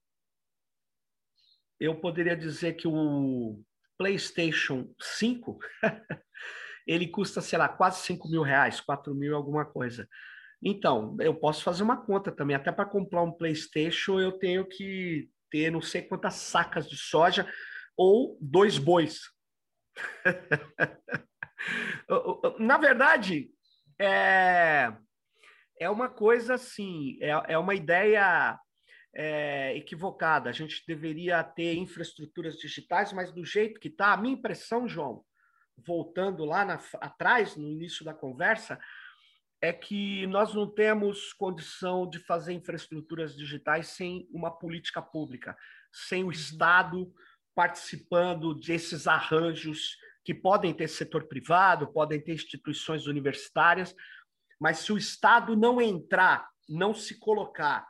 eu poderia dizer que o PlayStation 5 (laughs) ele custa, sei lá, quase 5 mil reais, 4 mil alguma coisa. Então, eu posso fazer uma conta também. Até para comprar um PlayStation, eu tenho que ter não sei quantas sacas de soja ou dois bois. (laughs) Na verdade, é é uma coisa assim, é, é uma ideia é, equivocada. A gente deveria ter infraestruturas digitais, mas do jeito que está, a minha impressão, João, voltando lá na, atrás, no início da conversa, é que nós não temos condição de fazer infraestruturas digitais sem uma política pública, sem o uhum. Estado participando desses arranjos que que podem ter setor privado, podem ter instituições universitárias, mas se o Estado não entrar, não se colocar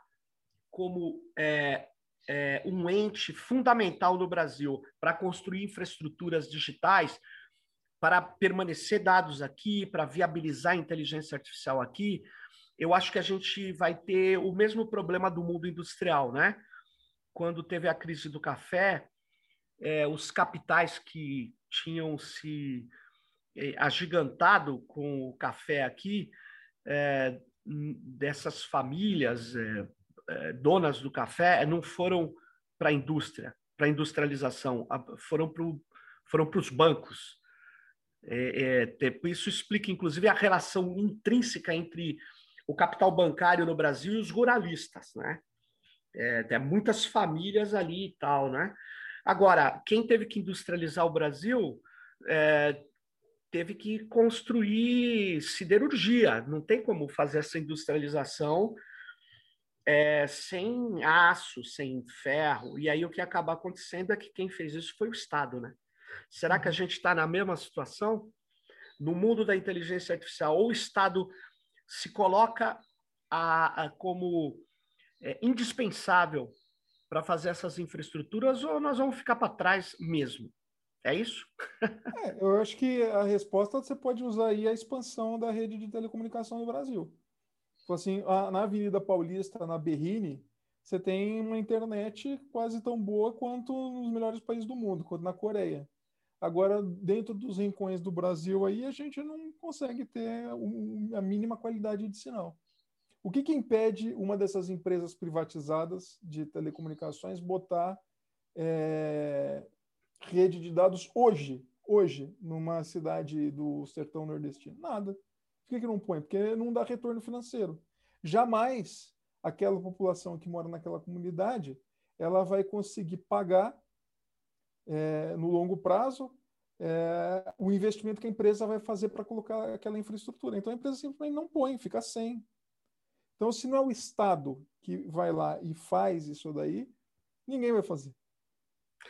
como é, é, um ente fundamental no Brasil para construir infraestruturas digitais, para permanecer dados aqui, para viabilizar a inteligência artificial aqui, eu acho que a gente vai ter o mesmo problema do mundo industrial, né? Quando teve a crise do café, é, os capitais que tinham se é, agigantado com o café aqui, é, dessas famílias donas do café, não foram para a indústria, para a industrialização, foram para foram os bancos. É, é, isso explica, inclusive, a relação intrínseca entre o capital bancário no Brasil e os ruralistas, né? É, tem muitas famílias ali e tal, né? Agora, quem teve que industrializar o Brasil é, teve que construir siderurgia. Não tem como fazer essa industrialização é, sem aço, sem ferro. E aí o que acaba acontecendo é que quem fez isso foi o Estado, né? Será que a gente está na mesma situação? No mundo da inteligência artificial, ou o Estado se coloca a, a como é, indispensável para fazer essas infraestruturas, ou nós vamos ficar para trás mesmo? É isso? (laughs) é, eu acho que a resposta você pode usar aí a expansão da rede de telecomunicação no Brasil. Assim, na Avenida Paulista, na Berrine, você tem uma internet quase tão boa quanto nos melhores países do mundo, quanto na Coreia. Agora, dentro dos rincões do Brasil aí, a gente não consegue ter um, a mínima qualidade de sinal. O que, que impede uma dessas empresas privatizadas de telecomunicações botar é, rede de dados hoje, hoje, numa cidade do sertão nordestino? Nada. Por que, que não põe? Porque não dá retorno financeiro. Jamais aquela população que mora naquela comunidade ela vai conseguir pagar é, no longo prazo é, o investimento que a empresa vai fazer para colocar aquela infraestrutura. Então a empresa simplesmente não põe, fica sem. Então, se não é o Estado que vai lá e faz isso daí, ninguém vai fazer.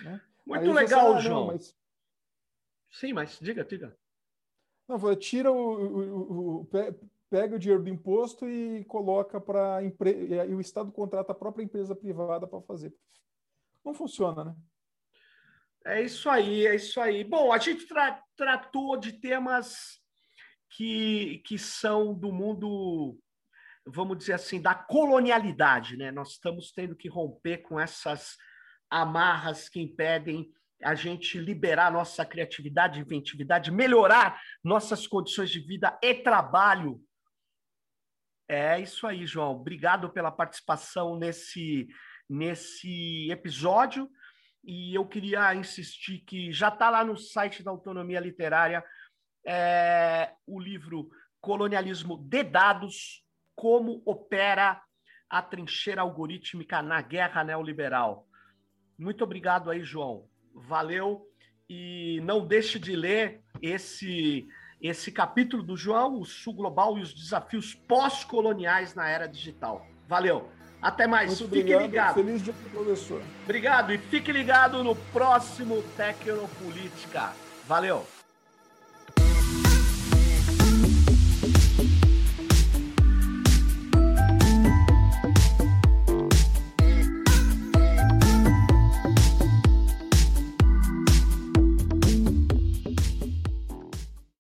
Né? Muito legal, ah, João. Mas... Sim, mas diga, diga. Não, tira o, o, o, pega o dinheiro do imposto e coloca para empresa e o Estado contrata a própria empresa privada para fazer. Não funciona, né? É isso aí, é isso aí. Bom, a gente tra tratou de temas que, que são do mundo, vamos dizer assim, da colonialidade, né? Nós estamos tendo que romper com essas amarras que impedem a gente liberar nossa criatividade, inventividade, melhorar nossas condições de vida e trabalho. É isso aí, João. Obrigado pela participação nesse, nesse episódio e eu queria insistir que já está lá no site da Autonomia Literária é, o livro Colonialismo de Dados, como opera a trincheira algorítmica na guerra neoliberal. Muito obrigado aí, João. Valeu e não deixe de ler esse esse capítulo do João, o Sul Global e os desafios pós-coloniais na era digital. Valeu! Até mais. Muito fique obrigado. ligado. Feliz dia, professor. Obrigado e fique ligado no próximo Tecnopolítica. Valeu.